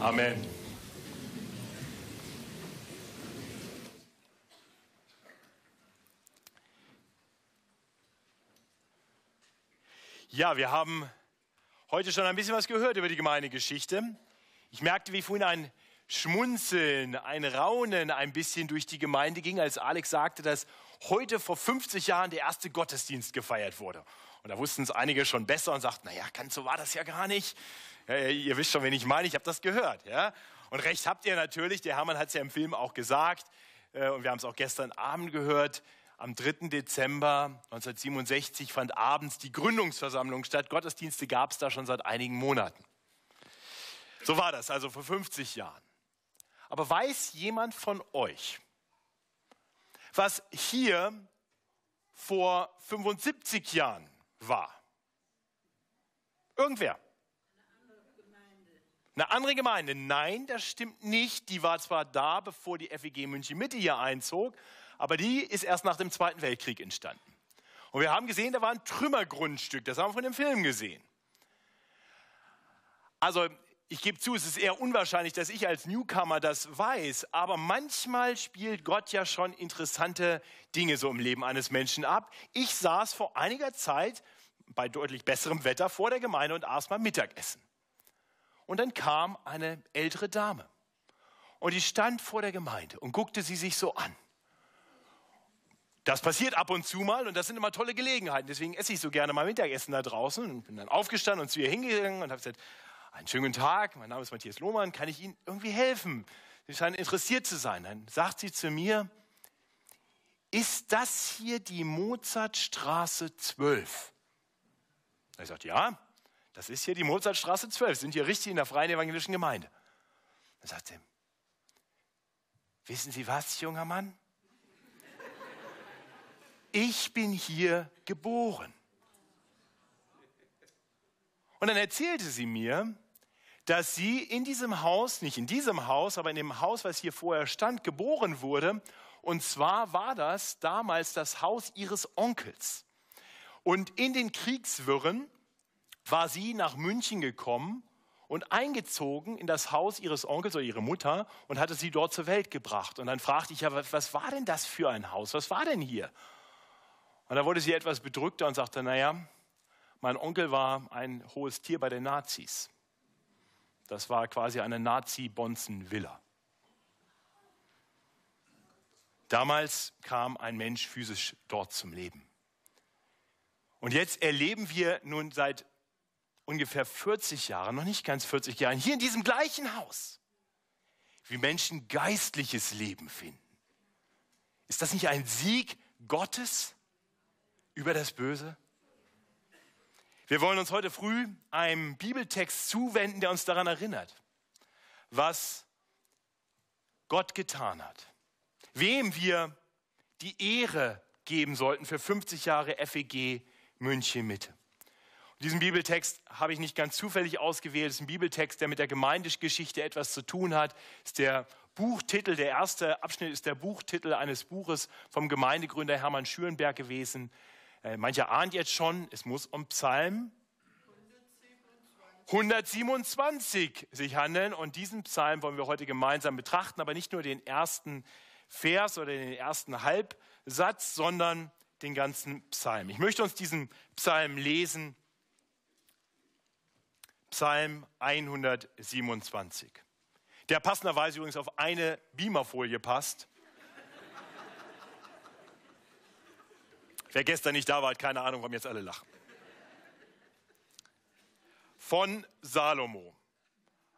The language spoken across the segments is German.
Amen. Ja, wir haben heute schon ein bisschen was gehört über die Gemeindegeschichte. Ich merkte, wie vorhin ein Schmunzeln, ein Raunen ein bisschen durch die Gemeinde ging, als Alex sagte, dass heute vor 50 Jahren der erste Gottesdienst gefeiert wurde. Und da wussten es einige schon besser und sagten, naja, ganz so war das ja gar nicht. Ihr wisst schon, wen ich meine, ich habe das gehört. Ja? Und recht habt ihr natürlich, der Hermann hat es ja im Film auch gesagt, äh, und wir haben es auch gestern Abend gehört, am 3. Dezember 1967 fand abends die Gründungsversammlung statt. Gottesdienste gab es da schon seit einigen Monaten. So war das also vor 50 Jahren. Aber weiß jemand von euch, was hier vor 75 Jahren war? Irgendwer? Eine andere Gemeinde. Nein, das stimmt nicht. Die war zwar da, bevor die FEG München Mitte hier einzog, aber die ist erst nach dem Zweiten Weltkrieg entstanden. Und wir haben gesehen, da war ein Trümmergrundstück, das haben wir von dem Film gesehen. Also ich gebe zu, es ist eher unwahrscheinlich, dass ich als Newcomer das weiß, aber manchmal spielt Gott ja schon interessante Dinge so im Leben eines Menschen ab. Ich saß vor einiger Zeit bei deutlich besserem Wetter vor der Gemeinde und aß mal Mittagessen. Und dann kam eine ältere Dame und die stand vor der Gemeinde und guckte sie sich so an. Das passiert ab und zu mal und das sind immer tolle Gelegenheiten. Deswegen esse ich so gerne mal Mittagessen da draußen und bin dann aufgestanden und zu ihr hingegangen und habe gesagt, einen schönen Tag, mein Name ist Matthias Lohmann, kann ich Ihnen irgendwie helfen? Sie scheinen interessiert zu sein. Dann sagt sie zu mir, ist das hier die Mozartstraße 12? Ich sagte, ja, das ist hier die Mozartstraße 12, sind hier richtig in der Freien Evangelischen Gemeinde. Dann sagt sie, wissen Sie was, junger Mann? ich bin hier geboren. Und dann erzählte sie mir, dass sie in diesem Haus, nicht in diesem Haus, aber in dem Haus, was hier vorher stand, geboren wurde. Und zwar war das damals das Haus ihres Onkels. Und in den Kriegswirren war sie nach München gekommen und eingezogen in das Haus ihres Onkels oder ihrer Mutter und hatte sie dort zur Welt gebracht. Und dann fragte ich ja, was war denn das für ein Haus? Was war denn hier? Und da wurde sie etwas bedrückter und sagte, naja, mein Onkel war ein hohes Tier bei den Nazis. Das war quasi eine Nazi-Bonzen-Villa. Damals kam ein Mensch physisch dort zum Leben. Und jetzt erleben wir nun seit ungefähr 40 Jahren, noch nicht ganz 40 Jahren, hier in diesem gleichen Haus, wie Menschen geistliches Leben finden. Ist das nicht ein Sieg Gottes? über das Böse? Wir wollen uns heute früh einem Bibeltext zuwenden, der uns daran erinnert, was Gott getan hat, wem wir die Ehre geben sollten für 50 Jahre FEG München Mitte. Diesen Bibeltext habe ich nicht ganz zufällig ausgewählt. Es ist ein Bibeltext, der mit der Gemeindegeschichte etwas zu tun hat. Es ist der Buchtitel, der erste Abschnitt ist der Buchtitel eines Buches vom Gemeindegründer Hermann Schürenberg gewesen. Äh, mancher ahnt jetzt schon, es muss um Psalm 127 sich handeln. Und diesen Psalm wollen wir heute gemeinsam betrachten, aber nicht nur den ersten Vers oder den ersten Halbsatz, sondern den ganzen Psalm. Ich möchte uns diesen Psalm lesen. Psalm 127. Der passenderweise übrigens auf eine Beamerfolie passt. Wer gestern nicht da war, hat keine Ahnung, warum jetzt alle lachen. Von Salomo.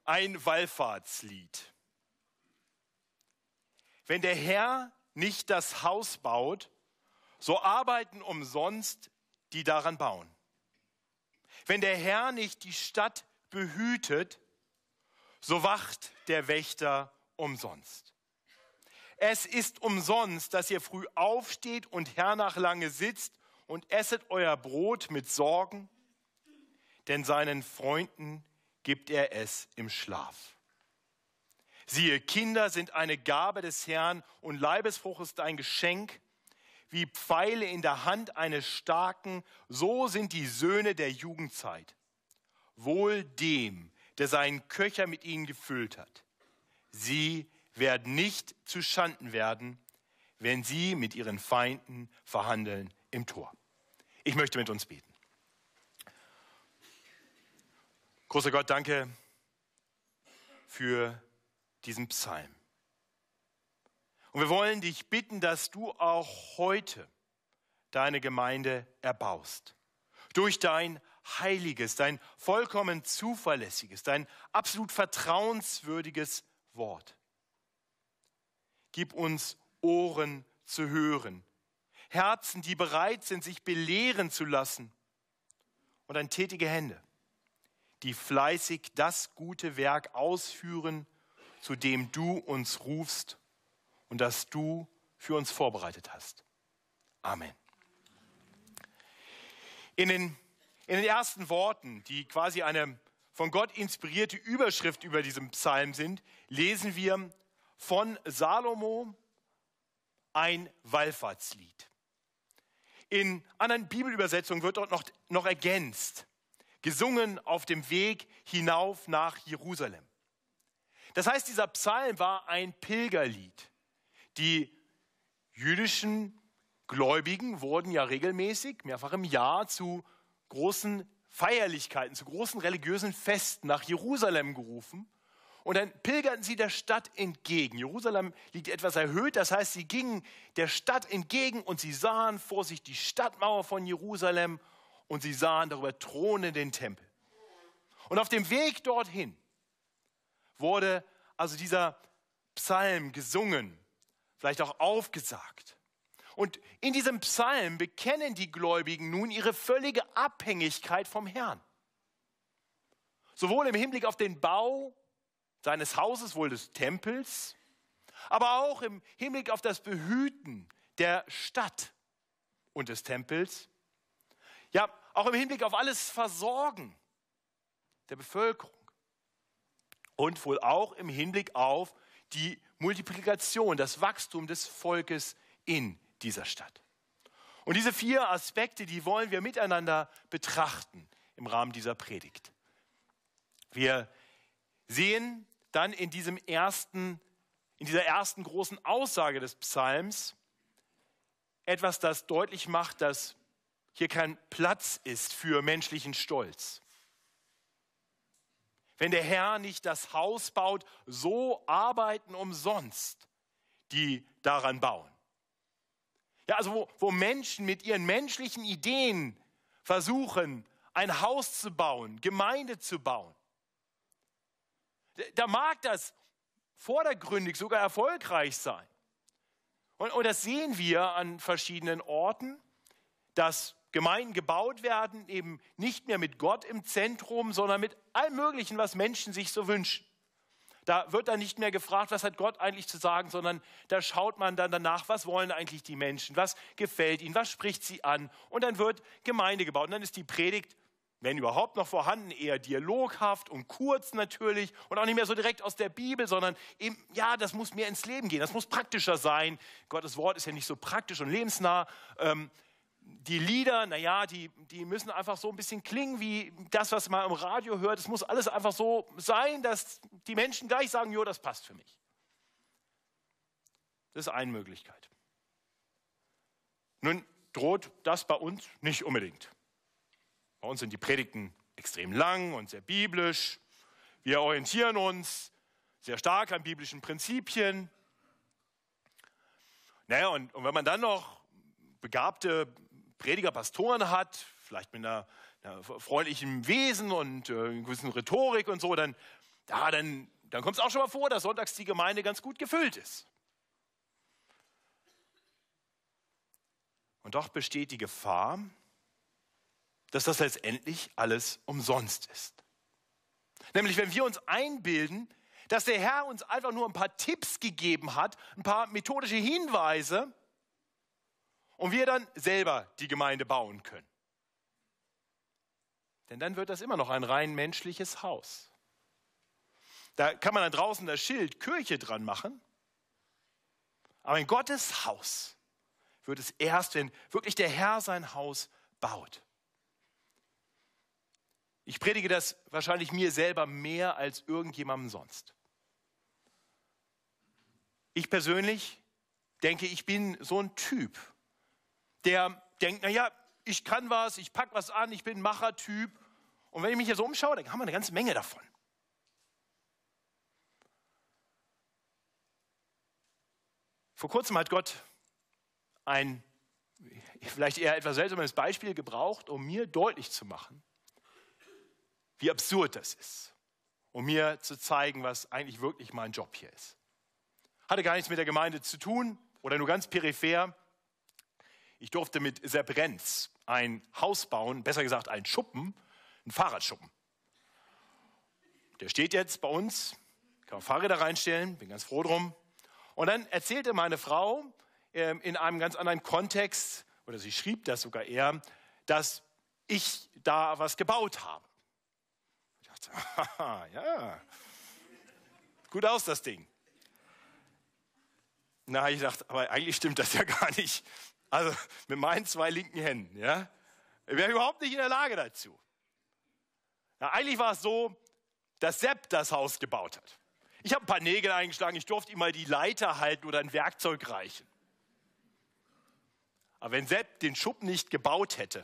Ein Wallfahrtslied. Wenn der Herr nicht das Haus baut, so arbeiten umsonst die daran bauen. Wenn der Herr nicht die Stadt behütet, so wacht der Wächter umsonst. Es ist umsonst, dass ihr früh aufsteht und hernach lange sitzt und esset euer Brot mit Sorgen, denn seinen Freunden gibt er es im Schlaf. Siehe, Kinder sind eine Gabe des Herrn und Leibesfrucht ist ein Geschenk. Wie Pfeile in der Hand eines Starken, so sind die Söhne der Jugendzeit. Wohl dem, der seinen Köcher mit ihnen gefüllt hat. Sie werden nicht zu Schanden werden, wenn sie mit ihren Feinden verhandeln im Tor. Ich möchte mit uns beten. Großer Gott, danke für diesen Psalm. Und wir wollen dich bitten, dass du auch heute deine Gemeinde erbaust. Durch dein heiliges, dein vollkommen zuverlässiges, dein absolut vertrauenswürdiges Wort. Gib uns Ohren zu hören, Herzen, die bereit sind, sich belehren zu lassen und ein tätige Hände, die fleißig das gute Werk ausführen, zu dem du uns rufst und das du für uns vorbereitet hast. Amen. In den, in den ersten Worten, die quasi eine von Gott inspirierte Überschrift über diesem Psalm sind, lesen wir von Salomo ein Wallfahrtslied. In anderen Bibelübersetzungen wird dort noch, noch ergänzt, gesungen auf dem Weg hinauf nach Jerusalem. Das heißt, dieser Psalm war ein Pilgerlied. Die jüdischen Gläubigen wurden ja regelmäßig, mehrfach im Jahr, zu großen Feierlichkeiten, zu großen religiösen Festen nach Jerusalem gerufen. Und dann pilgerten sie der Stadt entgegen. Jerusalem liegt etwas erhöht, das heißt, sie gingen der Stadt entgegen und sie sahen vor sich die Stadtmauer von Jerusalem und sie sahen darüber Throne den Tempel. Und auf dem Weg dorthin wurde also dieser Psalm gesungen, vielleicht auch aufgesagt. Und in diesem Psalm bekennen die Gläubigen nun ihre völlige Abhängigkeit vom Herrn. Sowohl im Hinblick auf den Bau seines Hauses, wohl des Tempels, aber auch im Hinblick auf das Behüten der Stadt und des Tempels. Ja, auch im Hinblick auf alles Versorgen der Bevölkerung. Und wohl auch im Hinblick auf die Multiplikation, das Wachstum des Volkes in dieser Stadt. Und diese vier Aspekte, die wollen wir miteinander betrachten im Rahmen dieser Predigt. Wir sehen dann in diesem ersten, in dieser ersten großen Aussage des Psalms etwas, das deutlich macht, dass hier kein Platz ist für menschlichen Stolz. Wenn der Herr nicht das Haus baut, so arbeiten umsonst die daran bauen. Ja, also wo, wo Menschen mit ihren menschlichen Ideen versuchen, ein Haus zu bauen, Gemeinde zu bauen, da mag das vordergründig sogar erfolgreich sein. Und, und das sehen wir an verschiedenen Orten, dass Gemeinden gebaut werden, eben nicht mehr mit Gott im Zentrum, sondern mit allem Möglichen, was Menschen sich so wünschen. Da wird dann nicht mehr gefragt, was hat Gott eigentlich zu sagen, sondern da schaut man dann danach, was wollen eigentlich die Menschen, was gefällt ihnen, was spricht sie an. Und dann wird Gemeinde gebaut. Und dann ist die Predigt wenn überhaupt noch vorhanden, eher dialoghaft und kurz natürlich und auch nicht mehr so direkt aus der Bibel, sondern eben, ja, das muss mehr ins Leben gehen, das muss praktischer sein. Gottes Wort ist ja nicht so praktisch und lebensnah. Ähm, die Lieder, naja, die, die müssen einfach so ein bisschen klingen wie das, was man im Radio hört. Es muss alles einfach so sein, dass die Menschen gleich sagen, jo, das passt für mich. Das ist eine Möglichkeit. Nun droht das bei uns nicht unbedingt. Bei uns sind die Predigten extrem lang und sehr biblisch. Wir orientieren uns sehr stark an biblischen Prinzipien. Naja, und, und wenn man dann noch begabte Prediger, Pastoren hat, vielleicht mit einer, einer freundlichen Wesen und äh, einer gewissen Rhetorik und so, dann, ja, dann, dann kommt es auch schon mal vor, dass sonntags die Gemeinde ganz gut gefüllt ist. Und doch besteht die Gefahr, dass das letztendlich alles umsonst ist. Nämlich wenn wir uns einbilden, dass der Herr uns einfach nur ein paar Tipps gegeben hat, ein paar methodische Hinweise und wir dann selber die Gemeinde bauen können. Denn dann wird das immer noch ein rein menschliches Haus. Da kann man dann draußen das Schild Kirche dran machen. Aber in Gottes Haus wird es erst, wenn wirklich der Herr sein Haus baut. Ich predige das wahrscheinlich mir selber mehr als irgendjemandem sonst. Ich persönlich denke, ich bin so ein Typ, der denkt, naja, ich kann was, ich packe was an, ich bin Machertyp. Und wenn ich mich hier so umschaue, dann haben wir eine ganze Menge davon. Vor kurzem hat Gott ein vielleicht eher etwas seltsames Beispiel gebraucht, um mir deutlich zu machen, wie absurd das ist, um mir zu zeigen, was eigentlich wirklich mein Job hier ist. Hatte gar nichts mit der Gemeinde zu tun oder nur ganz peripher. Ich durfte mit Sepp Renz ein Haus bauen, besser gesagt einen Schuppen, einen Fahrradschuppen. Der steht jetzt bei uns, kann man Fahrräder reinstellen, bin ganz froh drum. Und dann erzählte meine Frau äh, in einem ganz anderen Kontext, oder sie schrieb das sogar eher, dass ich da was gebaut habe. Ich dachte, haha, ja, gut aus das Ding. Na, ich dachte, aber eigentlich stimmt das ja gar nicht. Also mit meinen zwei linken Händen, ja, ich wäre überhaupt nicht in der Lage dazu. Na, eigentlich war es so, dass Sepp das Haus gebaut hat. Ich habe ein paar Nägel eingeschlagen, ich durfte ihm mal die Leiter halten oder ein Werkzeug reichen. Aber wenn Sepp den Schuppen nicht gebaut hätte,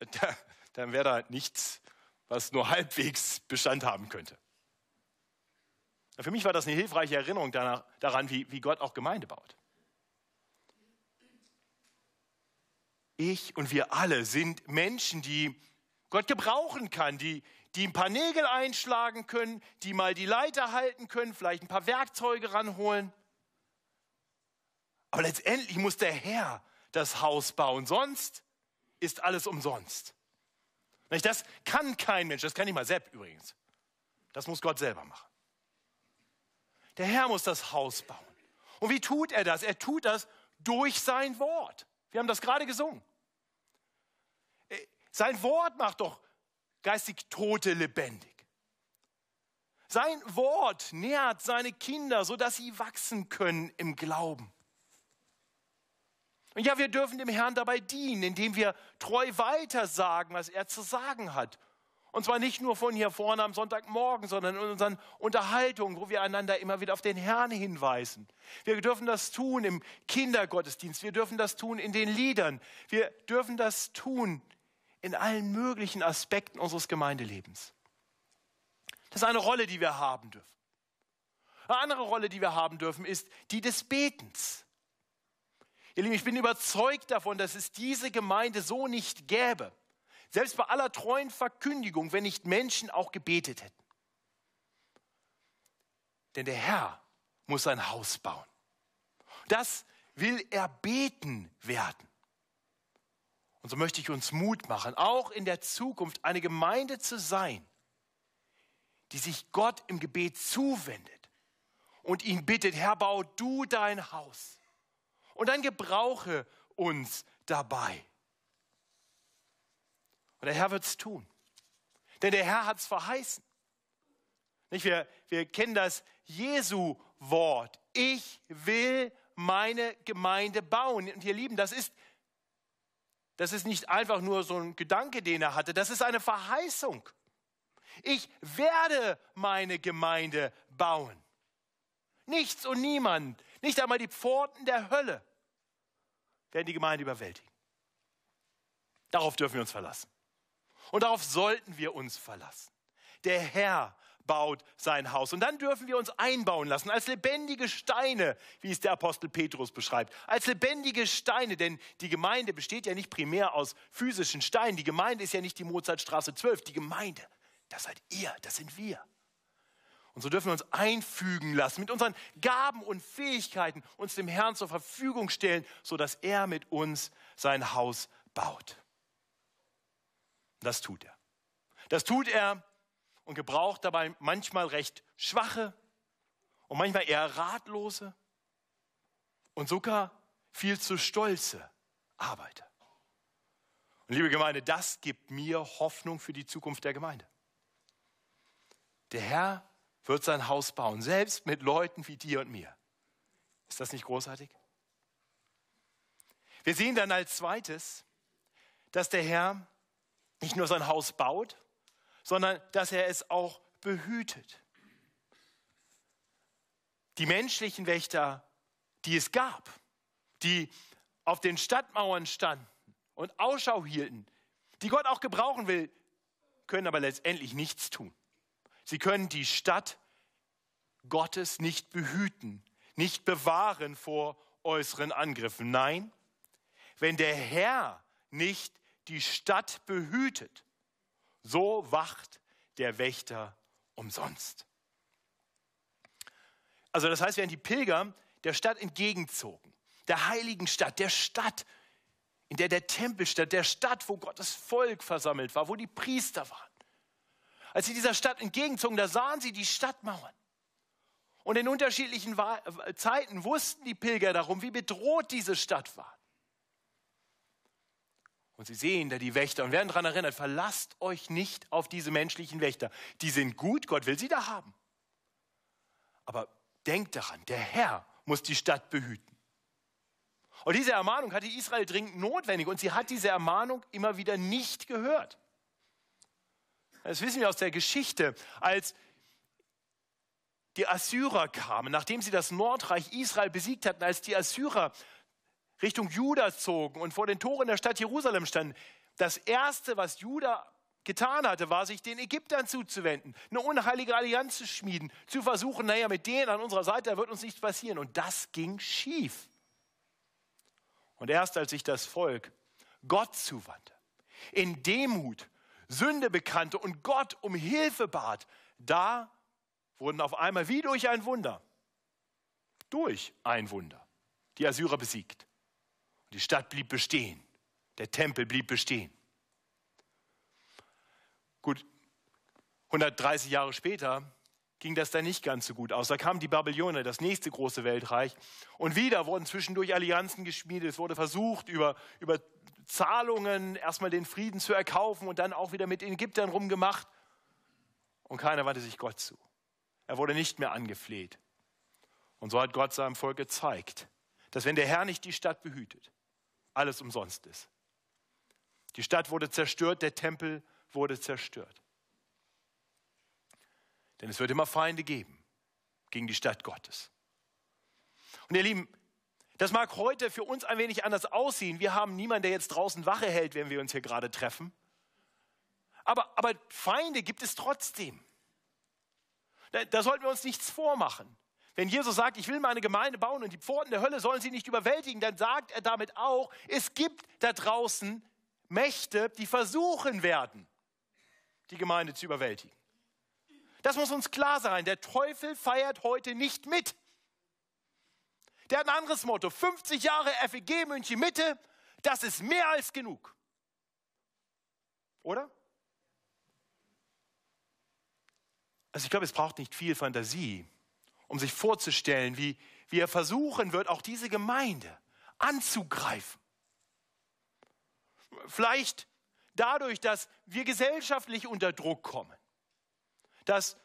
dann wäre da nichts, was nur halbwegs Bestand haben könnte. Für mich war das eine hilfreiche Erinnerung daran, wie, wie Gott auch Gemeinde baut. Ich und wir alle sind Menschen, die Gott gebrauchen kann, die, die ein paar Nägel einschlagen können, die mal die Leiter halten können, vielleicht ein paar Werkzeuge ranholen. Aber letztendlich muss der Herr das Haus bauen, sonst ist alles umsonst. Das kann kein Mensch, das kann nicht mal Sepp übrigens. Das muss Gott selber machen. Der Herr muss das Haus bauen. Und wie tut er das? Er tut das durch sein Wort. Wir haben das gerade gesungen. Äh, sein Wort macht doch geistig Tote lebendig. Sein Wort nährt seine Kinder, sodass sie wachsen können im Glauben. Und ja, wir dürfen dem Herrn dabei dienen, indem wir treu weiter sagen, was er zu sagen hat. Und zwar nicht nur von hier vorne am Sonntagmorgen, sondern in unseren Unterhaltungen, wo wir einander immer wieder auf den Herrn hinweisen. Wir dürfen das tun im Kindergottesdienst. Wir dürfen das tun in den Liedern. Wir dürfen das tun in allen möglichen Aspekten unseres Gemeindelebens. Das ist eine Rolle, die wir haben dürfen. Eine andere Rolle, die wir haben dürfen, ist die des Betens. Ihr Lieben, ich bin überzeugt davon, dass es diese Gemeinde so nicht gäbe. Selbst bei aller treuen Verkündigung, wenn nicht Menschen auch gebetet hätten. Denn der Herr muss sein Haus bauen. Das will er beten werden. Und so möchte ich uns Mut machen, auch in der Zukunft eine Gemeinde zu sein, die sich Gott im Gebet zuwendet und ihn bittet, Herr, bau du dein Haus. Und dann gebrauche uns dabei. Und der Herr wird es tun. Denn der Herr hat es verheißen. Nicht? Wir, wir kennen das Jesu-Wort. Ich will meine Gemeinde bauen. Und ihr Lieben, das ist, das ist nicht einfach nur so ein Gedanke, den er hatte. Das ist eine Verheißung. Ich werde meine Gemeinde bauen. Nichts und niemand, nicht einmal die Pforten der Hölle werden die Gemeinde überwältigen. Darauf dürfen wir uns verlassen. Und darauf sollten wir uns verlassen. Der Herr baut sein Haus. Und dann dürfen wir uns einbauen lassen als lebendige Steine, wie es der Apostel Petrus beschreibt. Als lebendige Steine, denn die Gemeinde besteht ja nicht primär aus physischen Steinen. Die Gemeinde ist ja nicht die Mozartstraße 12. Die Gemeinde, das seid ihr, das sind wir. Und so dürfen wir uns einfügen lassen, mit unseren Gaben und Fähigkeiten uns dem Herrn zur Verfügung stellen, sodass er mit uns sein Haus baut. Das tut er. Das tut er und gebraucht dabei manchmal recht schwache und manchmal eher ratlose und sogar viel zu stolze Arbeiter. Und liebe Gemeinde, das gibt mir Hoffnung für die Zukunft der Gemeinde. Der Herr wird sein Haus bauen, selbst mit Leuten wie dir und mir. Ist das nicht großartig? Wir sehen dann als zweites, dass der Herr nicht nur sein Haus baut, sondern dass er es auch behütet. Die menschlichen Wächter, die es gab, die auf den Stadtmauern standen und Ausschau hielten, die Gott auch gebrauchen will, können aber letztendlich nichts tun. Sie können die Stadt Gottes nicht behüten, nicht bewahren vor äußeren Angriffen. Nein, wenn der Herr nicht die Stadt behütet, so wacht der Wächter umsonst. Also das heißt, während die Pilger der Stadt entgegenzogen, der heiligen Stadt, der Stadt, in der der Tempel stand, der Stadt, wo Gottes Volk versammelt war, wo die Priester waren. Als sie dieser Stadt entgegenzogen, da sahen sie die Stadtmauern. Und in unterschiedlichen Zeiten wussten die Pilger darum, wie bedroht diese Stadt war. Und sie sehen da die Wächter und werden daran erinnert, verlasst euch nicht auf diese menschlichen Wächter. Die sind gut, Gott will sie da haben. Aber denkt daran, der Herr muss die Stadt behüten. Und diese Ermahnung hatte Israel dringend notwendig und sie hat diese Ermahnung immer wieder nicht gehört. Das wissen wir aus der Geschichte, als die Assyrer kamen, nachdem sie das Nordreich Israel besiegt hatten, als die Assyrer Richtung Juda zogen und vor den Toren der Stadt Jerusalem standen. Das Erste, was Juda getan hatte, war, sich den Ägyptern zuzuwenden, eine unheilige Allianz zu schmieden, zu versuchen, naja, mit denen an unserer Seite, da wird uns nichts passieren. Und das ging schief. Und erst als sich das Volk Gott zuwandte, in Demut Sünde bekannte und Gott um Hilfe bat, da wurden auf einmal wie durch ein Wunder, durch ein Wunder, die Assyrer besiegt. Die Stadt blieb bestehen. Der Tempel blieb bestehen. Gut, 130 Jahre später ging das dann nicht ganz so gut aus. Da kamen die Babylonier, das nächste große Weltreich. Und wieder wurden zwischendurch Allianzen geschmiedet. Es wurde versucht, über, über Zahlungen erstmal den Frieden zu erkaufen und dann auch wieder mit Ägyptern rumgemacht. Und keiner wandte sich Gott zu. Er wurde nicht mehr angefleht. Und so hat Gott seinem Volk gezeigt, dass wenn der Herr nicht die Stadt behütet, alles umsonst ist. Die Stadt wurde zerstört, der Tempel wurde zerstört. Denn es wird immer Feinde geben gegen die Stadt Gottes. Und ihr Lieben, das mag heute für uns ein wenig anders aussehen. Wir haben niemanden, der jetzt draußen Wache hält, wenn wir uns hier gerade treffen. Aber, aber Feinde gibt es trotzdem. Da, da sollten wir uns nichts vormachen. Wenn Jesus sagt, ich will meine Gemeinde bauen und die Pforten der Hölle sollen sie nicht überwältigen, dann sagt er damit auch, es gibt da draußen Mächte, die versuchen werden, die Gemeinde zu überwältigen. Das muss uns klar sein. Der Teufel feiert heute nicht mit. Der hat ein anderes Motto. 50 Jahre FEG München Mitte, das ist mehr als genug. Oder? Also ich glaube, es braucht nicht viel Fantasie, um sich vorzustellen, wie, wie er versuchen wird, auch diese Gemeinde anzugreifen. Vielleicht dadurch, dass wir gesellschaftlich unter Druck kommen, dass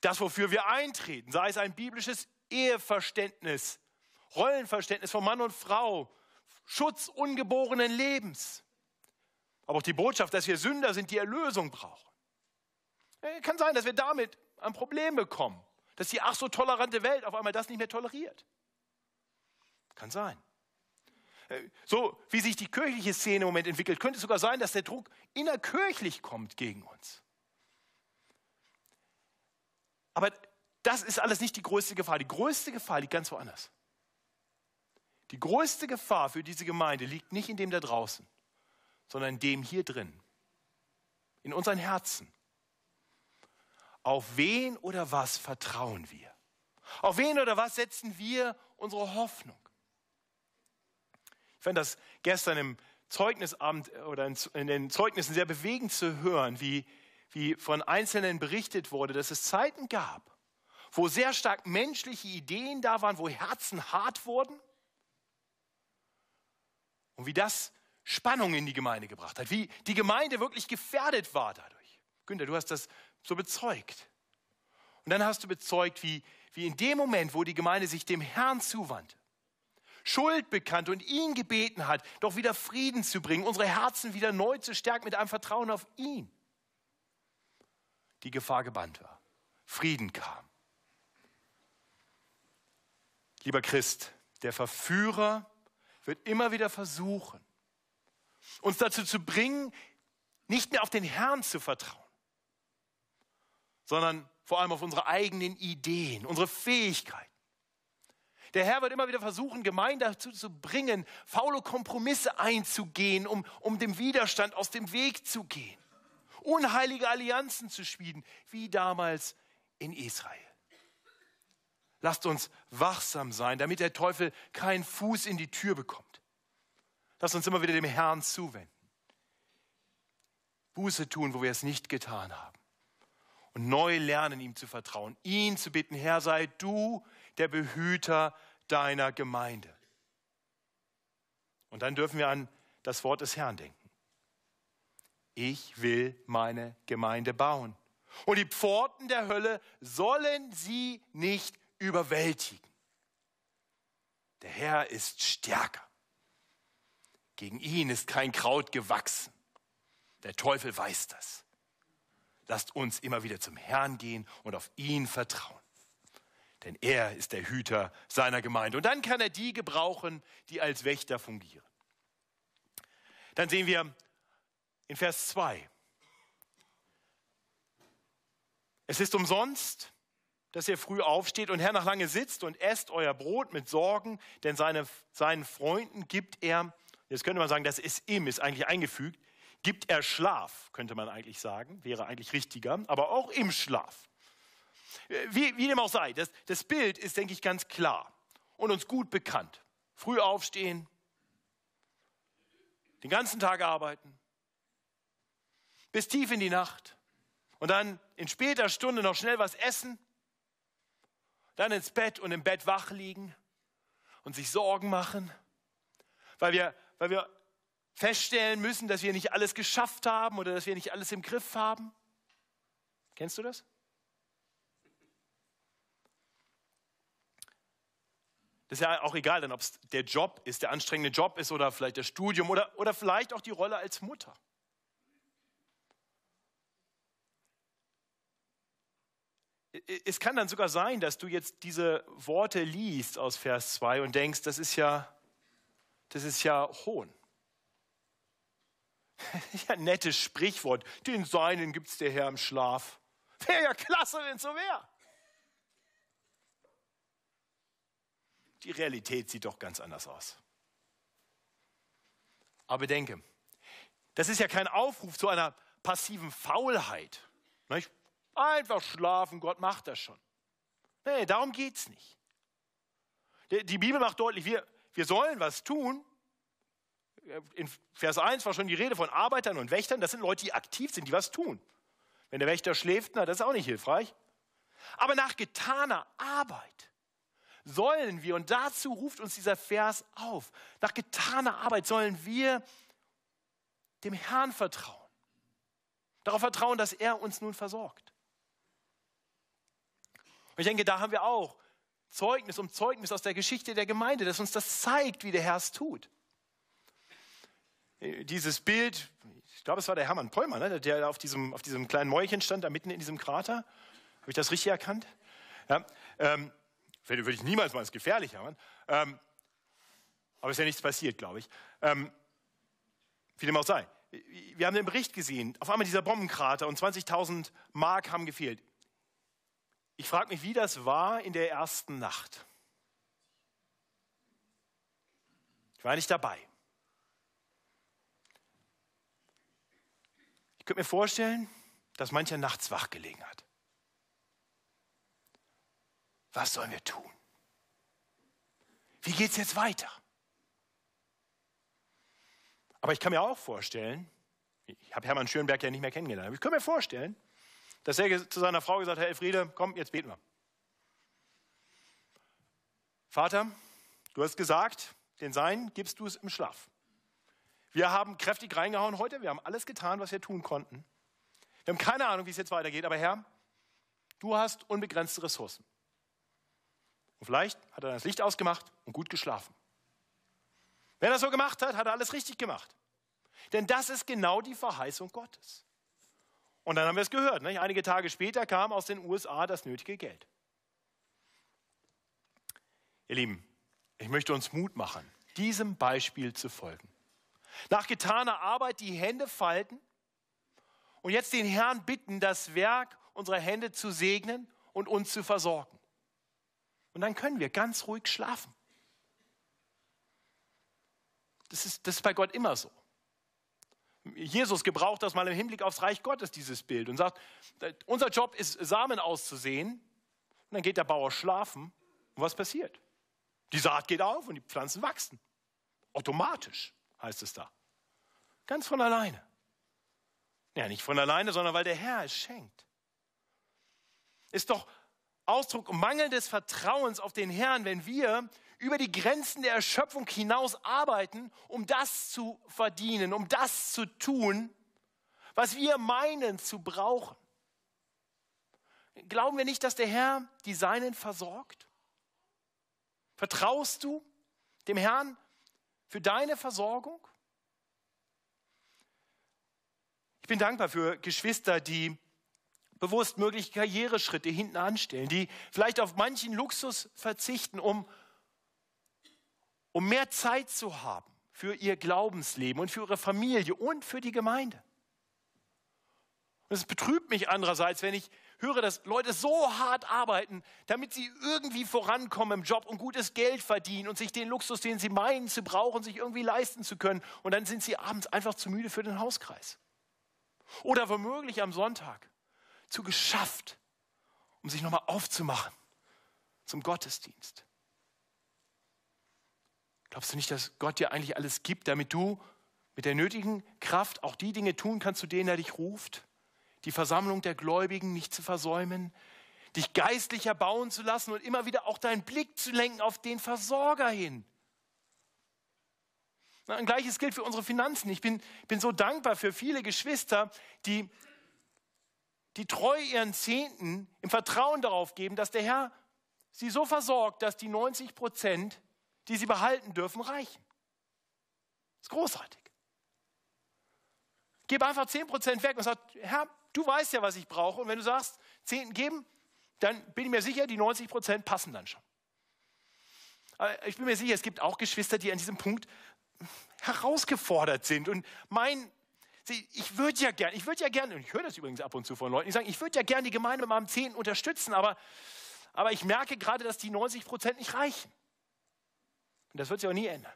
das, wofür wir eintreten, sei es ein biblisches Eheverständnis, Rollenverständnis von Mann und Frau, Schutz ungeborenen Lebens, aber auch die Botschaft, dass wir Sünder sind, die Erlösung brauchen. Kann sein, dass wir damit ein Problem bekommen dass die ach so tolerante Welt auf einmal das nicht mehr toleriert. Kann sein. Äh, so wie sich die kirchliche Szene im Moment entwickelt, könnte es sogar sein, dass der Druck innerkirchlich kommt gegen uns. Aber das ist alles nicht die größte Gefahr. Die größte Gefahr liegt ganz woanders. Die größte Gefahr für diese Gemeinde liegt nicht in dem da draußen, sondern in dem hier drin, in unseren Herzen. Auf wen oder was vertrauen wir? Auf wen oder was setzen wir unsere Hoffnung? Ich fand das gestern im Zeugnisabend oder in den Zeugnissen sehr bewegend zu hören, wie, wie von Einzelnen berichtet wurde, dass es Zeiten gab, wo sehr stark menschliche Ideen da waren, wo Herzen hart wurden und wie das Spannung in die Gemeinde gebracht hat, wie die Gemeinde wirklich gefährdet war dadurch. Günther, du hast das so bezeugt. Und dann hast du bezeugt, wie, wie in dem Moment, wo die Gemeinde sich dem Herrn zuwandte, Schuld bekannt und ihn gebeten hat, doch wieder Frieden zu bringen, unsere Herzen wieder neu zu stärken mit einem Vertrauen auf ihn. Die Gefahr gebannt war. Frieden kam. Lieber Christ, der Verführer wird immer wieder versuchen, uns dazu zu bringen, nicht mehr auf den Herrn zu vertrauen, sondern vor allem auf unsere eigenen Ideen, unsere Fähigkeiten. Der Herr wird immer wieder versuchen, Gemeinde dazu zu bringen, faule Kompromisse einzugehen, um, um dem Widerstand aus dem Weg zu gehen. Unheilige Allianzen zu schmieden, wie damals in Israel. Lasst uns wachsam sein, damit der Teufel keinen Fuß in die Tür bekommt. Lasst uns immer wieder dem Herrn zuwenden. Buße tun, wo wir es nicht getan haben. Und neu lernen, ihm zu vertrauen. Ihn zu bitten, Herr, sei du der Behüter deiner Gemeinde. Und dann dürfen wir an das Wort des Herrn denken. Ich will meine Gemeinde bauen. Und die Pforten der Hölle sollen sie nicht überwältigen. Der Herr ist stärker. Gegen ihn ist kein Kraut gewachsen. Der Teufel weiß das. Lasst uns immer wieder zum Herrn gehen und auf ihn vertrauen. Denn er ist der Hüter seiner Gemeinde. Und dann kann er die gebrauchen, die als Wächter fungieren. Dann sehen wir in Vers 2. Es ist umsonst, dass ihr früh aufsteht und Herr nach lange sitzt und esst euer Brot mit Sorgen, denn seine, seinen Freunden gibt er, jetzt könnte man sagen, das ist ihm, ist eigentlich eingefügt, gibt er Schlaf, könnte man eigentlich sagen, wäre eigentlich richtiger, aber auch im Schlaf. Wie, wie dem auch sei, das, das Bild ist, denke ich, ganz klar und uns gut bekannt. Früh aufstehen, den ganzen Tag arbeiten, bis tief in die Nacht und dann in später Stunde noch schnell was essen dann ins Bett und im Bett wach liegen und sich Sorgen machen, weil wir, weil wir feststellen müssen, dass wir nicht alles geschafft haben oder dass wir nicht alles im Griff haben. Kennst du das? Das ist ja auch egal, ob es der Job ist, der anstrengende Job ist oder vielleicht das Studium oder, oder vielleicht auch die Rolle als Mutter. es kann dann sogar sein, dass du jetzt diese Worte liest aus Vers 2 und denkst, das ist ja, das ist ja Hohn. Ja, nettes Sprichwort. Den Seinen gibt es der Herr im Schlaf. Wäre ja klasse, wenn es so wäre. Die Realität sieht doch ganz anders aus. Aber denke, das ist ja kein Aufruf zu einer passiven Faulheit. Einfach schlafen, Gott macht das schon. Nee, darum geht es nicht. Die Bibel macht deutlich, wir, wir sollen was tun. In Vers 1 war schon die Rede von Arbeitern und Wächtern. Das sind Leute, die aktiv sind, die was tun. Wenn der Wächter schläft, na, das ist auch nicht hilfreich. Aber nach getaner Arbeit sollen wir, und dazu ruft uns dieser Vers auf, nach getaner Arbeit sollen wir dem Herrn vertrauen. Darauf vertrauen, dass er uns nun versorgt. Und ich denke, da haben wir auch Zeugnis um Zeugnis aus der Geschichte der Gemeinde, das uns das zeigt, wie der Herr es tut. Dieses Bild, ich glaube, es war der Hermann Pollmann, ne, der auf diesem, auf diesem kleinen Mäulchen stand, da mitten in diesem Krater. Habe ich das richtig erkannt? Ja, ähm, würde ich niemals mal als gefährlich haben. Ähm, aber es ist ja nichts passiert, glaube ich. Ähm, wie dem auch sei. Wir haben den Bericht gesehen. Auf einmal dieser Bombenkrater und 20.000 Mark haben gefehlt. Ich frage mich, wie das war in der ersten Nacht. Ich war nicht dabei. Ich könnte mir vorstellen, dass mancher nachts wach gelegen hat. Was sollen wir tun? Wie geht es jetzt weiter? Aber ich kann mir auch vorstellen, ich habe Hermann Schönberg ja nicht mehr kennengelernt, aber ich kann mir vorstellen, dass er zu seiner Frau gesagt hat, Herr Elfriede, komm, jetzt beten wir. Vater, du hast gesagt, den Sein gibst du es im Schlaf. Wir haben kräftig reingehauen heute, wir haben alles getan, was wir tun konnten. Wir haben keine Ahnung, wie es jetzt weitergeht, aber Herr, du hast unbegrenzte Ressourcen. Und vielleicht hat er das Licht ausgemacht und gut geschlafen. Wenn er so gemacht hat, hat er alles richtig gemacht. Denn das ist genau die Verheißung Gottes. Und dann haben wir es gehört. Nicht? Einige Tage später kam aus den USA das nötige Geld. Ihr Lieben, ich möchte uns Mut machen, diesem Beispiel zu folgen. Nach getaner Arbeit die Hände falten und jetzt den Herrn bitten, das Werk unserer Hände zu segnen und uns zu versorgen. Und dann können wir ganz ruhig schlafen. Das ist, das ist bei Gott immer so. Jesus gebraucht das mal im Hinblick aufs Reich Gottes, dieses Bild, und sagt, unser Job ist, Samen auszusehen. Und dann geht der Bauer schlafen. Und was passiert? Die Saat geht auf und die Pflanzen wachsen. Automatisch heißt es da. Ganz von alleine. Ja, nicht von alleine, sondern weil der Herr es schenkt. Ist doch Ausdruck mangelndes Vertrauens auf den Herrn, wenn wir über die Grenzen der Erschöpfung hinaus arbeiten, um das zu verdienen, um das zu tun, was wir meinen zu brauchen. Glauben wir nicht, dass der Herr die Seinen versorgt? Vertraust du dem Herrn für deine Versorgung? Ich bin dankbar für Geschwister, die bewusst mögliche Karriereschritte hinten anstellen, die vielleicht auf manchen Luxus verzichten, um um mehr Zeit zu haben für ihr Glaubensleben und für ihre Familie und für die Gemeinde. Und es betrübt mich andererseits, wenn ich höre, dass Leute so hart arbeiten, damit sie irgendwie vorankommen im Job und gutes Geld verdienen und sich den Luxus, den sie meinen zu brauchen, sich irgendwie leisten zu können. Und dann sind sie abends einfach zu müde für den Hauskreis. Oder womöglich am Sonntag zu geschafft, um sich nochmal aufzumachen zum Gottesdienst. Glaubst du nicht, dass Gott dir eigentlich alles gibt, damit du mit der nötigen Kraft auch die Dinge tun kannst, zu denen er dich ruft? Die Versammlung der Gläubigen nicht zu versäumen, dich geistlich erbauen zu lassen und immer wieder auch deinen Blick zu lenken auf den Versorger hin. Ein gleiches gilt für unsere Finanzen. Ich bin, bin so dankbar für viele Geschwister, die, die treu ihren Zehnten im Vertrauen darauf geben, dass der Herr sie so versorgt, dass die 90 Prozent die sie behalten dürfen, reichen. Das ist großartig. Gebe einfach 10% weg und sag, Herr, du weißt ja, was ich brauche. Und wenn du sagst, 10 geben, dann bin ich mir sicher, die 90% passen dann schon. Aber ich bin mir sicher, es gibt auch Geschwister, die an diesem Punkt herausgefordert sind und meinen, ich würde ja gerne, ich würde ja gerne, und ich höre das übrigens ab und zu von Leuten, die sagen, ich würde ja gerne die Gemeinde mit meinem Zehnten unterstützen, aber, aber ich merke gerade, dass die 90% nicht reichen. Und das wird sich auch nie ändern.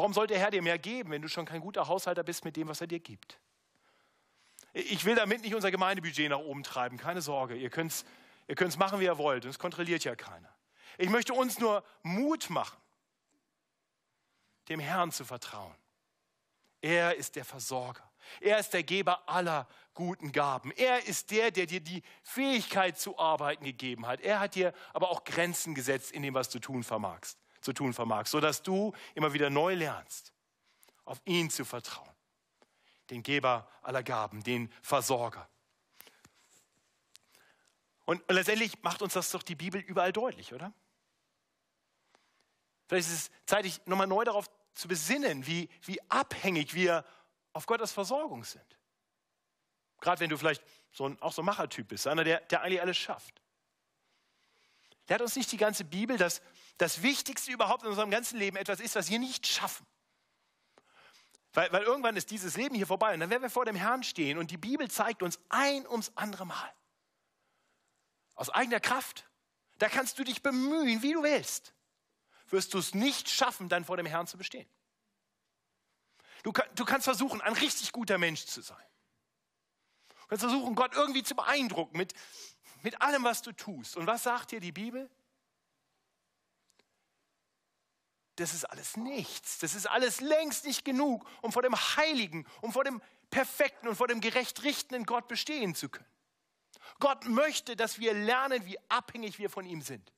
Warum sollte der Herr dir mehr geben, wenn du schon kein guter Haushalter bist mit dem, was er dir gibt? Ich will damit nicht unser Gemeindebudget nach oben treiben, keine Sorge. Ihr könnt es ihr machen, wie ihr wollt, und es kontrolliert ja keiner. Ich möchte uns nur Mut machen, dem Herrn zu vertrauen. Er ist der Versorger. Er ist der Geber aller guten Gaben. Er ist der, der dir die Fähigkeit zu arbeiten gegeben hat. Er hat dir aber auch Grenzen gesetzt in dem, was du tun vermagst zu tun vermagst, sodass du immer wieder neu lernst, auf ihn zu vertrauen, den Geber aller Gaben, den Versorger. Und letztendlich macht uns das doch die Bibel überall deutlich, oder? Vielleicht ist es zeitig, nochmal neu darauf zu besinnen, wie, wie abhängig wir auf Gottes Versorgung sind. Gerade wenn du vielleicht so ein, auch so ein Machertyp bist, einer, der, der eigentlich alles schafft. Der hat uns nicht die ganze Bibel, das, das Wichtigste überhaupt in unserem ganzen Leben etwas ist, was wir nicht schaffen. Weil, weil irgendwann ist dieses Leben hier vorbei und dann werden wir vor dem Herrn stehen und die Bibel zeigt uns ein ums andere Mal. Aus eigener Kraft. Da kannst du dich bemühen, wie du willst. Wirst du es nicht schaffen, dann vor dem Herrn zu bestehen. Du, du kannst versuchen, ein richtig guter Mensch zu sein. Du kannst versuchen, Gott irgendwie zu beeindrucken mit, mit allem, was du tust. Und was sagt dir die Bibel? Das ist alles nichts. Das ist alles längst nicht genug, um vor dem Heiligen, um vor dem perfekten und vor dem gerecht richtenden Gott bestehen zu können. Gott möchte, dass wir lernen, wie abhängig wir von ihm sind.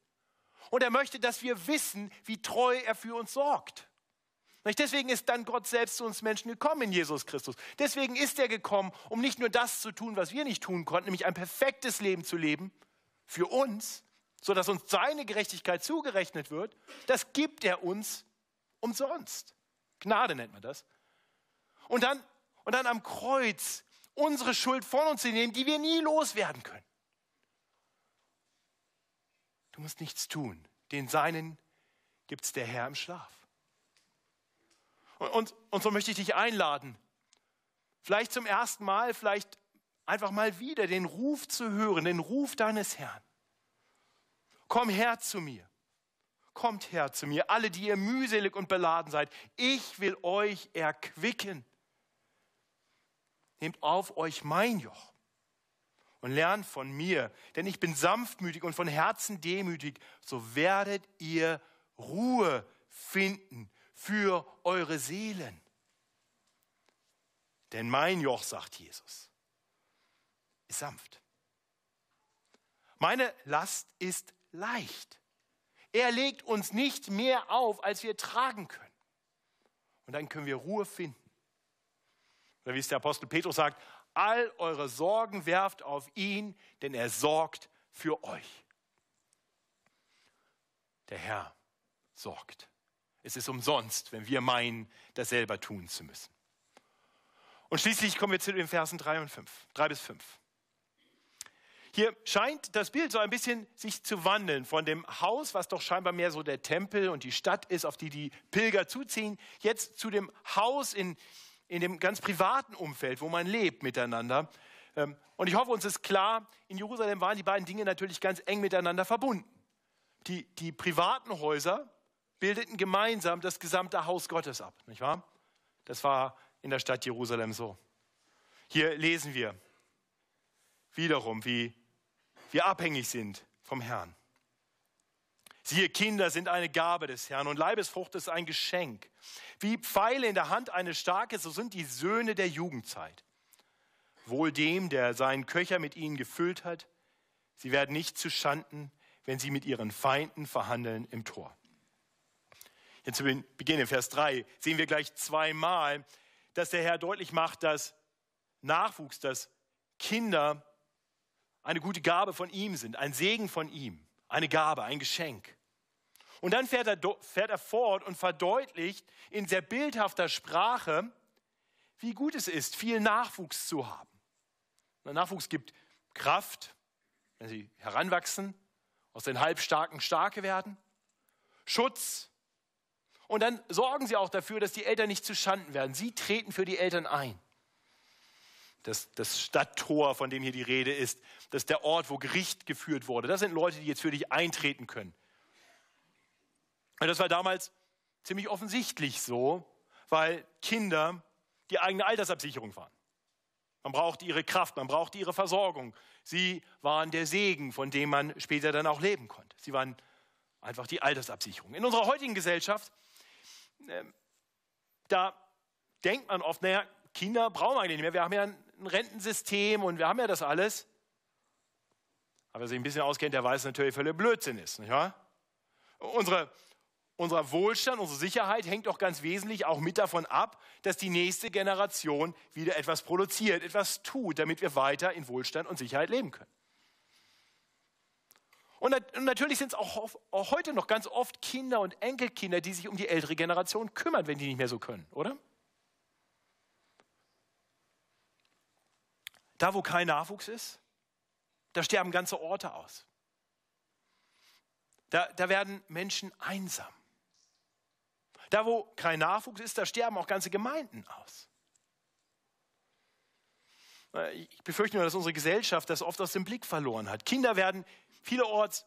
Und er möchte, dass wir wissen, wie treu er für uns sorgt. Deswegen ist dann Gott selbst zu uns Menschen gekommen in Jesus Christus. Deswegen ist er gekommen, um nicht nur das zu tun, was wir nicht tun konnten, nämlich ein perfektes Leben zu leben für uns, sodass uns seine Gerechtigkeit zugerechnet wird, das gibt er uns umsonst. Gnade nennt man das. Und dann, und dann am Kreuz unsere Schuld von uns zu nehmen, die wir nie loswerden können. Du musst nichts tun. Den Seinen gibt es der Herr im Schlaf. Und, und, und so möchte ich dich einladen, vielleicht zum ersten Mal, vielleicht einfach mal wieder den Ruf zu hören, den Ruf deines Herrn. Komm her zu mir. Kommt her zu mir, alle, die ihr mühselig und beladen seid. Ich will euch erquicken. Nehmt auf euch mein Joch und lernt von mir, denn ich bin sanftmütig und von Herzen demütig, so werdet ihr Ruhe finden für eure Seelen. Denn mein Joch, sagt Jesus, ist sanft. Meine Last ist leicht. Er legt uns nicht mehr auf, als wir tragen können. Und dann können wir Ruhe finden. Oder wie es der Apostel Petrus sagt, all eure Sorgen werft auf ihn, denn er sorgt für euch. Der Herr sorgt. Es ist umsonst, wenn wir meinen, das selber tun zu müssen. Und schließlich kommen wir zu den Versen 3 und 5, 3 bis 5. Hier scheint das Bild so ein bisschen sich zu wandeln von dem Haus, was doch scheinbar mehr so der Tempel und die Stadt ist, auf die die Pilger zuziehen, jetzt zu dem Haus in, in dem ganz privaten Umfeld, wo man lebt miteinander. Ähm, und ich hoffe, uns ist klar, in Jerusalem waren die beiden Dinge natürlich ganz eng miteinander verbunden. Die, die privaten Häuser bildeten gemeinsam das gesamte Haus Gottes ab, nicht wahr? Das war in der Stadt Jerusalem so. Hier lesen wir wiederum, wie wir abhängig sind vom Herrn. Siehe, Kinder sind eine Gabe des Herrn und Leibesfrucht ist ein Geschenk. Wie Pfeile in der Hand eines Starkes, so sind die Söhne der Jugendzeit. Wohl dem, der seinen Köcher mit ihnen gefüllt hat, sie werden nicht zu Schanden, wenn sie mit ihren Feinden verhandeln im Tor. Jetzt zu Beginn in Vers 3 sehen wir gleich zweimal, dass der Herr deutlich macht, dass Nachwuchs, dass Kinder eine gute Gabe von ihm sind, ein Segen von ihm, eine Gabe, ein Geschenk. Und dann fährt er, fährt er fort und verdeutlicht in sehr bildhafter Sprache, wie gut es ist, viel Nachwuchs zu haben. Der Nachwuchs gibt Kraft, wenn sie heranwachsen, aus den Halbstarken Starke werden, Schutz. Und dann sorgen sie auch dafür, dass die Eltern nicht zu Schanden werden. Sie treten für die Eltern ein das, das Stadttor, von dem hier die Rede ist, das ist der Ort, wo Gericht geführt wurde. Das sind Leute, die jetzt für dich eintreten können. Und das war damals ziemlich offensichtlich so, weil Kinder die eigene Altersabsicherung waren. Man brauchte ihre Kraft, man brauchte ihre Versorgung. Sie waren der Segen, von dem man später dann auch leben konnte. Sie waren einfach die Altersabsicherung. In unserer heutigen Gesellschaft, äh, da denkt man oft, naja, Kinder brauchen wir eigentlich nicht mehr. Wir haben ja ein ein Rentensystem und wir haben ja das alles. Aber wer sich ein bisschen auskennt, der weiß natürlich, völlig Blödsinn ist. Nicht wahr? Unsere, unser Wohlstand, unsere Sicherheit hängt doch ganz wesentlich auch mit davon ab, dass die nächste Generation wieder etwas produziert, etwas tut, damit wir weiter in Wohlstand und Sicherheit leben können. Und natürlich sind es auch, auch heute noch ganz oft Kinder und Enkelkinder, die sich um die ältere Generation kümmern, wenn die nicht mehr so können, oder? Da, wo kein Nachwuchs ist, da sterben ganze Orte aus. Da, da werden Menschen einsam. Da, wo kein Nachwuchs ist, da sterben auch ganze Gemeinden aus. Ich befürchte nur, dass unsere Gesellschaft das oft aus dem Blick verloren hat. Kinder werden vielerorts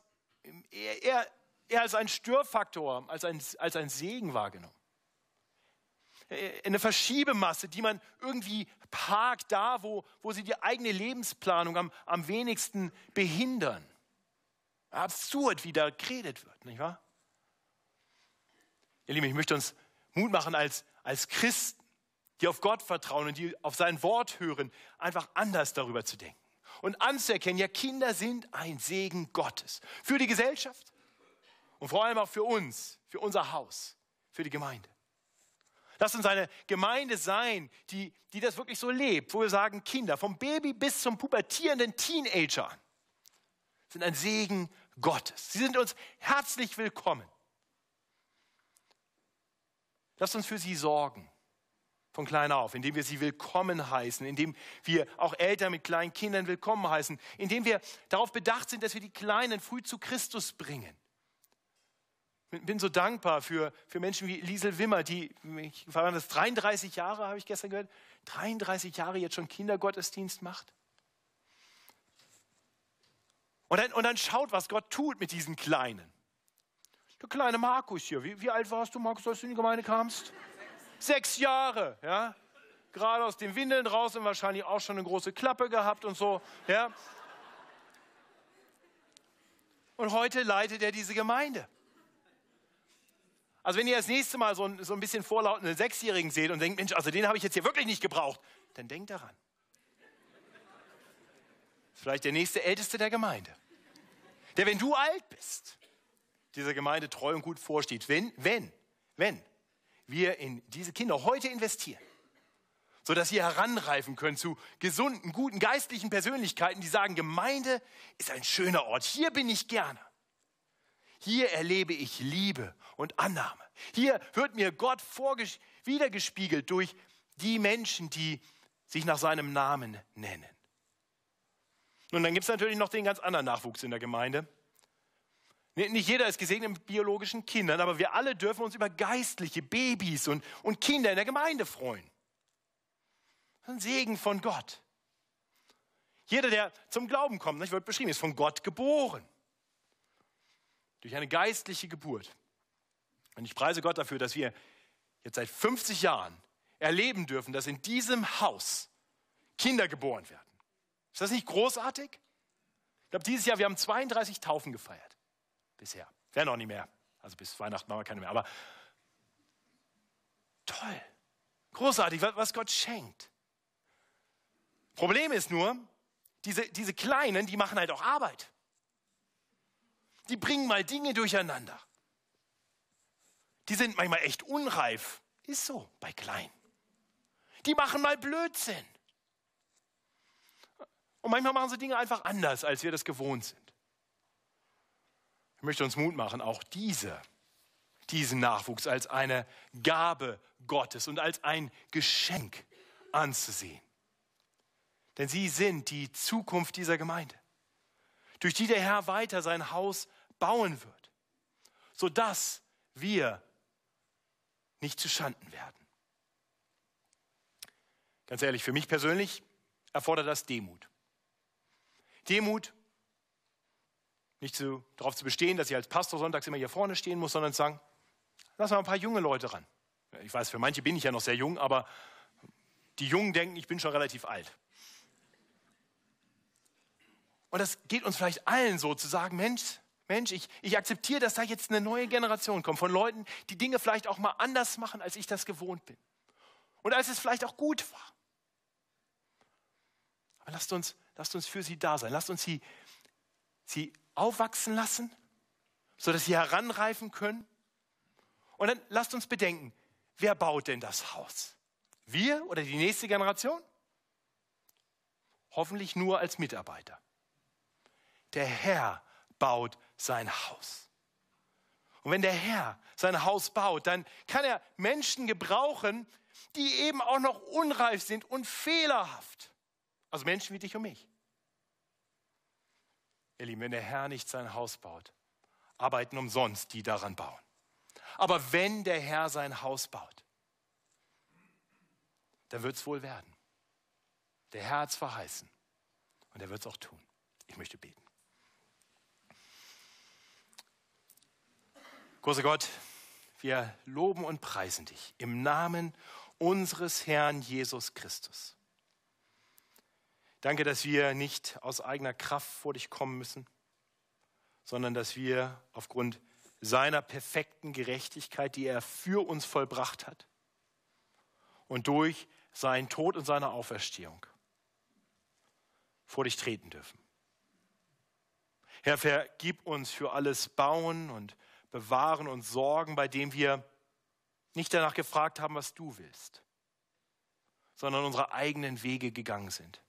eher, eher als ein Störfaktor, als ein, als ein Segen wahrgenommen. Äh, eine Verschiebemasse, die man irgendwie parkt da, wo, wo sie die eigene Lebensplanung am, am wenigsten behindern. Absurd, wie da geredet wird, nicht wahr? Ihr Lieben, ich möchte uns Mut machen als, als Christen, die auf Gott vertrauen und die auf sein Wort hören, einfach anders darüber zu denken und anzuerkennen, ja, Kinder sind ein Segen Gottes für die Gesellschaft und vor allem auch für uns, für unser Haus, für die Gemeinde. Lass uns eine Gemeinde sein, die, die das wirklich so lebt, wo wir sagen, Kinder, vom Baby bis zum pubertierenden Teenager sind ein Segen Gottes. Sie sind uns herzlich willkommen. Lasst uns für sie sorgen von klein auf, indem wir sie willkommen heißen, indem wir auch Eltern mit kleinen Kindern willkommen heißen, indem wir darauf bedacht sind, dass wir die Kleinen früh zu Christus bringen. Ich bin so dankbar für, für Menschen wie Liesel Wimmer, die, ich war das 33 Jahre, habe ich gestern gehört, 33 Jahre jetzt schon Kindergottesdienst macht. Und dann, und dann schaut, was Gott tut mit diesen Kleinen. Der kleine Markus hier, wie, wie alt warst du, Markus, als du in die Gemeinde kamst? Sechs Jahre, ja. Gerade aus den Windeln raus und wahrscheinlich auch schon eine große Klappe gehabt und so, ja. Und heute leitet er diese Gemeinde. Also wenn ihr das nächste Mal so ein, so ein bisschen vorlautenden Sechsjährigen seht und denkt, Mensch, also den habe ich jetzt hier wirklich nicht gebraucht, dann denkt daran. Vielleicht der nächste Älteste der Gemeinde. Der, wenn du alt bist, dieser Gemeinde treu und gut vorsteht. Wenn, wenn, wenn wir in diese Kinder heute investieren, sodass sie heranreifen können zu gesunden, guten, geistlichen Persönlichkeiten, die sagen, Gemeinde ist ein schöner Ort, hier bin ich gerne. Hier erlebe ich Liebe und Annahme. Hier wird mir Gott wiedergespiegelt durch die Menschen, die sich nach seinem Namen nennen. Und dann gibt es natürlich noch den ganz anderen Nachwuchs in der Gemeinde. Nicht jeder ist gesegnet mit biologischen Kindern, aber wir alle dürfen uns über geistliche Babys und, und Kinder in der Gemeinde freuen. ein Segen von Gott. Jeder, der zum Glauben kommt, wird beschrieben, ist von Gott geboren. Durch eine geistliche Geburt. Und ich preise Gott dafür, dass wir jetzt seit 50 Jahren erleben dürfen, dass in diesem Haus Kinder geboren werden. Ist das nicht großartig? Ich glaube, dieses Jahr, wir haben 32 Taufen gefeiert. Bisher. Wäre noch nicht mehr. Also bis Weihnachten machen wir keine mehr. Aber toll. Großartig, was Gott schenkt. Problem ist nur, diese, diese Kleinen, die machen halt auch Arbeit. Die bringen mal Dinge durcheinander. Die sind manchmal echt unreif. Ist so bei Kleinen. Die machen mal Blödsinn. Und manchmal machen sie Dinge einfach anders, als wir das gewohnt sind möchte uns Mut machen, auch diese, diesen Nachwuchs als eine Gabe Gottes und als ein Geschenk anzusehen. Denn sie sind die Zukunft dieser Gemeinde, durch die der Herr weiter sein Haus bauen wird, sodass wir nicht zu Schanden werden. Ganz ehrlich, für mich persönlich erfordert das Demut. Demut nicht zu, darauf zu bestehen, dass ich als Pastor sonntags immer hier vorne stehen muss, sondern zu sagen, lass mal ein paar junge Leute ran. Ich weiß, für manche bin ich ja noch sehr jung, aber die Jungen denken, ich bin schon relativ alt. Und das geht uns vielleicht allen so, zu sagen, Mensch, Mensch, ich, ich akzeptiere, dass da jetzt eine neue Generation kommt von Leuten, die Dinge vielleicht auch mal anders machen, als ich das gewohnt bin. Und als es vielleicht auch gut war. Aber lasst uns, lasst uns für sie da sein. Lasst uns sie, sie aufwachsen lassen, sodass sie heranreifen können. Und dann lasst uns bedenken, wer baut denn das Haus? Wir oder die nächste Generation? Hoffentlich nur als Mitarbeiter. Der Herr baut sein Haus. Und wenn der Herr sein Haus baut, dann kann er Menschen gebrauchen, die eben auch noch unreif sind und fehlerhaft. Also Menschen wie dich und mich. Ihr Lieben, wenn der Herr nicht sein Haus baut, arbeiten umsonst die daran bauen. Aber wenn der Herr sein Haus baut, dann wird es wohl werden. Der Herr hat es verheißen und er wird es auch tun. Ich möchte beten. Großer Gott, wir loben und preisen dich im Namen unseres Herrn Jesus Christus. Danke, dass wir nicht aus eigener Kraft vor dich kommen müssen, sondern dass wir aufgrund seiner perfekten Gerechtigkeit, die er für uns vollbracht hat, und durch seinen Tod und seine Auferstehung vor dich treten dürfen. Herr, vergib uns für alles Bauen und Bewahren und Sorgen, bei dem wir nicht danach gefragt haben, was du willst, sondern unsere eigenen Wege gegangen sind.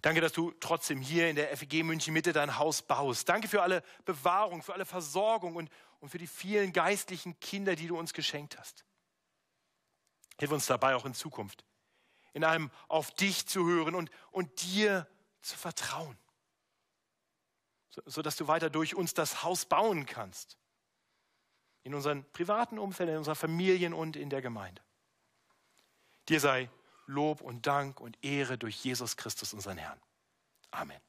Danke, dass du trotzdem hier in der FEG München Mitte dein Haus baust. Danke für alle Bewahrung, für alle Versorgung und, und für die vielen geistlichen Kinder, die du uns geschenkt hast. Hilf uns dabei auch in Zukunft, in allem auf dich zu hören und, und dir zu vertrauen, sodass du weiter durch uns das Haus bauen kannst. In unseren privaten Umfeldern, in unseren Familien und in der Gemeinde. Dir sei Lob und Dank und Ehre durch Jesus Christus, unseren Herrn. Amen.